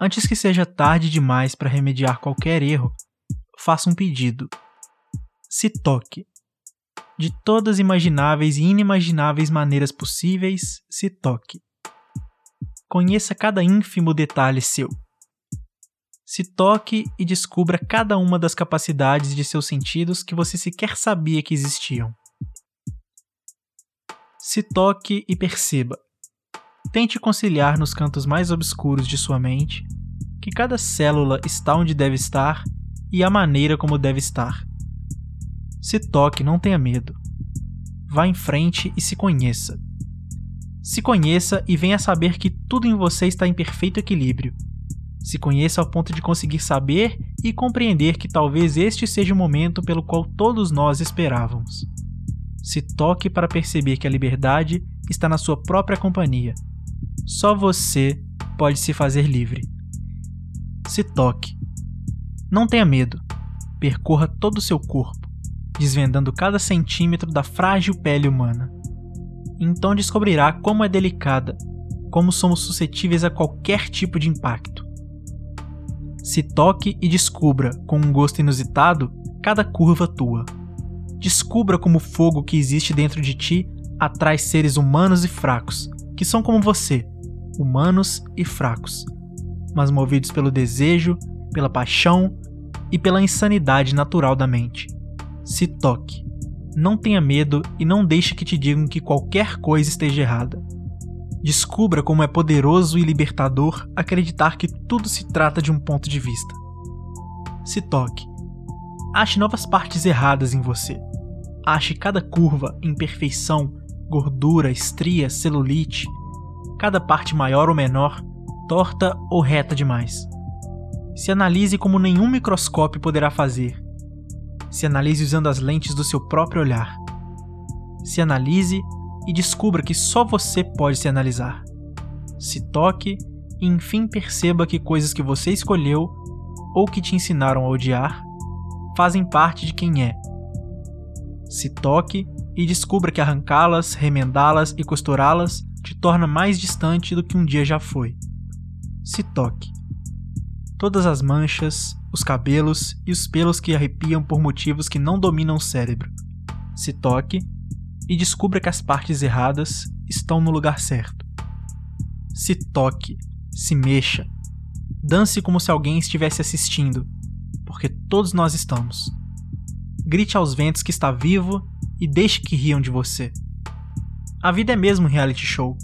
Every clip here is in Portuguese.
Antes que seja tarde demais para remediar qualquer erro, faça um pedido. Se toque. De todas imagináveis e inimagináveis maneiras possíveis, se toque. Conheça cada ínfimo detalhe seu. Se toque e descubra cada uma das capacidades de seus sentidos que você sequer sabia que existiam. Se toque e perceba. Tente conciliar nos cantos mais obscuros de sua mente que cada célula está onde deve estar e a maneira como deve estar. Se toque, não tenha medo. Vá em frente e se conheça. Se conheça e venha saber que tudo em você está em perfeito equilíbrio. Se conheça ao ponto de conseguir saber e compreender que talvez este seja o momento pelo qual todos nós esperávamos. Se toque para perceber que a liberdade está na sua própria companhia. Só você pode se fazer livre. Se toque. Não tenha medo. Percorra todo o seu corpo, desvendando cada centímetro da frágil pele humana. Então descobrirá como é delicada, como somos suscetíveis a qualquer tipo de impacto. Se toque e descubra, com um gosto inusitado, cada curva tua. Descubra como o fogo que existe dentro de ti atrai seres humanos e fracos, que são como você, humanos e fracos mas movidos pelo desejo, pela paixão e pela insanidade natural da mente. Se toque. Não tenha medo e não deixe que te digam que qualquer coisa esteja errada. Descubra como é poderoso e libertador acreditar que tudo se trata de um ponto de vista. Se toque. Ache novas partes erradas em você. Ache cada curva, imperfeição, gordura, estria, celulite, cada parte maior ou menor torta ou reta demais. Se analise como nenhum microscópio poderá fazer. Se analise usando as lentes do seu próprio olhar. Se analise e descubra que só você pode se analisar. Se toque e enfim perceba que coisas que você escolheu ou que te ensinaram a odiar fazem parte de quem é. Se toque e descubra que arrancá-las, remendá-las e costurá-las te torna mais distante do que um dia já foi se toque. Todas as manchas, os cabelos e os pelos que arrepiam por motivos que não dominam o cérebro. Se toque e descubra que as partes erradas estão no lugar certo. Se toque, se mexa. Dance como se alguém estivesse assistindo, porque todos nós estamos. Grite aos ventos que está vivo e deixe que riam de você. A vida é mesmo um reality show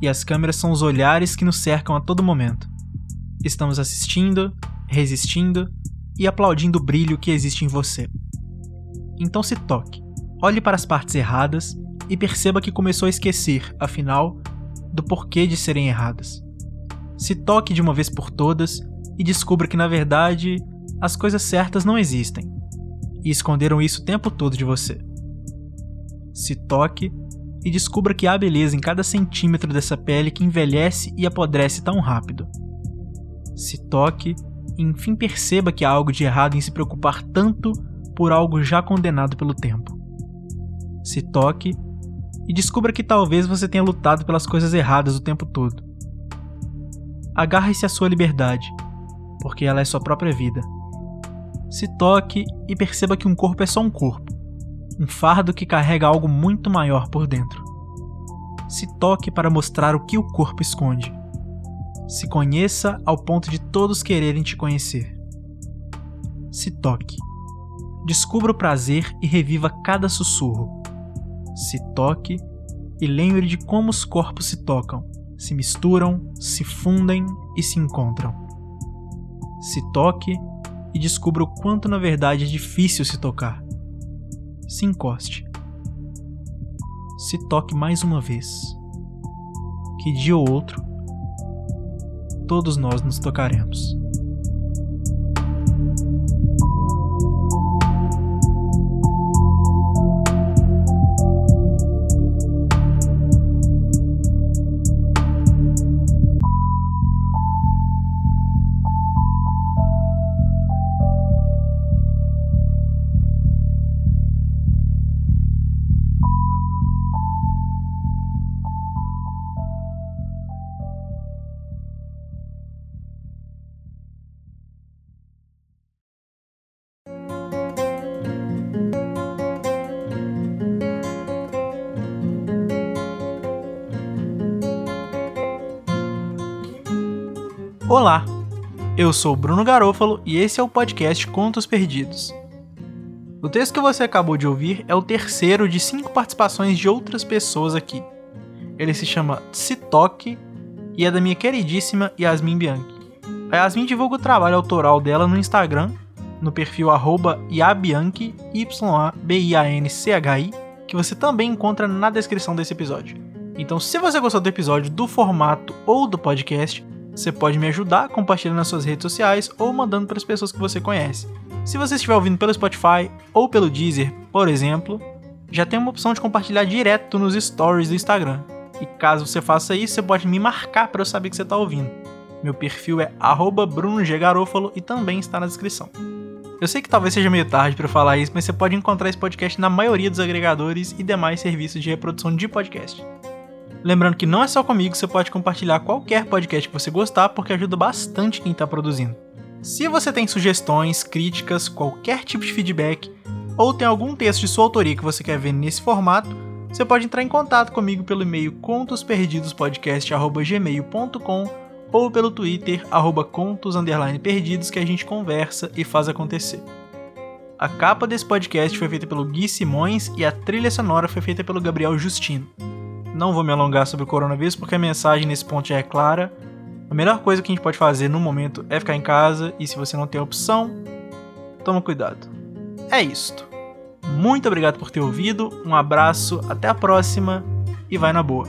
e as câmeras são os olhares que nos cercam a todo momento. Estamos assistindo, resistindo e aplaudindo o brilho que existe em você. Então se toque, olhe para as partes erradas e perceba que começou a esquecer, afinal, do porquê de serem erradas. Se toque de uma vez por todas e descubra que na verdade as coisas certas não existem e esconderam isso o tempo todo de você. Se toque e descubra que há beleza em cada centímetro dessa pele que envelhece e apodrece tão rápido. Se toque e enfim perceba que há algo de errado em se preocupar tanto por algo já condenado pelo tempo. Se toque e descubra que talvez você tenha lutado pelas coisas erradas o tempo todo. Agarre-se à sua liberdade, porque ela é sua própria vida. Se toque e perceba que um corpo é só um corpo um fardo que carrega algo muito maior por dentro. Se toque para mostrar o que o corpo esconde. Se conheça ao ponto de todos quererem te conhecer. Se toque. Descubra o prazer e reviva cada sussurro. Se toque e lembre de como os corpos se tocam, se misturam, se fundem e se encontram. Se toque e descubra o quanto na verdade é difícil se tocar. Se encoste. Se toque mais uma vez. Que dia ou outro, todos nós nos tocaremos. Olá, eu sou Bruno Garofalo e esse é o podcast Contos Perdidos. O texto que você acabou de ouvir é o terceiro de cinco participações de outras pessoas aqui. Ele se chama Se e é da minha queridíssima Yasmin Bianchi. A Yasmin divulga o trabalho autoral dela no Instagram, no perfil Yabianchi, Y-A-B-I-A-N-C-H-I, que você também encontra na descrição desse episódio. Então, se você gostou do episódio, do formato ou do podcast, você pode me ajudar compartilhando nas suas redes sociais ou mandando para as pessoas que você conhece. Se você estiver ouvindo pelo Spotify ou pelo Deezer, por exemplo, já tem uma opção de compartilhar direto nos stories do Instagram. E caso você faça isso, você pode me marcar para eu saber que você está ouvindo. Meu perfil é @brunoggarofalo e também está na descrição. Eu sei que talvez seja meio tarde para falar isso, mas você pode encontrar esse podcast na maioria dos agregadores e demais serviços de reprodução de podcast. Lembrando que não é só comigo, você pode compartilhar qualquer podcast que você gostar, porque ajuda bastante quem está produzindo. Se você tem sugestões, críticas, qualquer tipo de feedback, ou tem algum texto de sua autoria que você quer ver nesse formato, você pode entrar em contato comigo pelo e-mail contosperdidospodcast.gmail.com ou pelo Twitter, arroba contos perdidos, que a gente conversa e faz acontecer. A capa desse podcast foi feita pelo Gui Simões e a trilha sonora foi feita pelo Gabriel Justino. Não vou me alongar sobre o coronavírus porque a mensagem nesse ponto já é clara. A melhor coisa que a gente pode fazer no momento é ficar em casa e se você não tem opção, toma cuidado. É isto. Muito obrigado por ter ouvido, um abraço, até a próxima e vai na boa.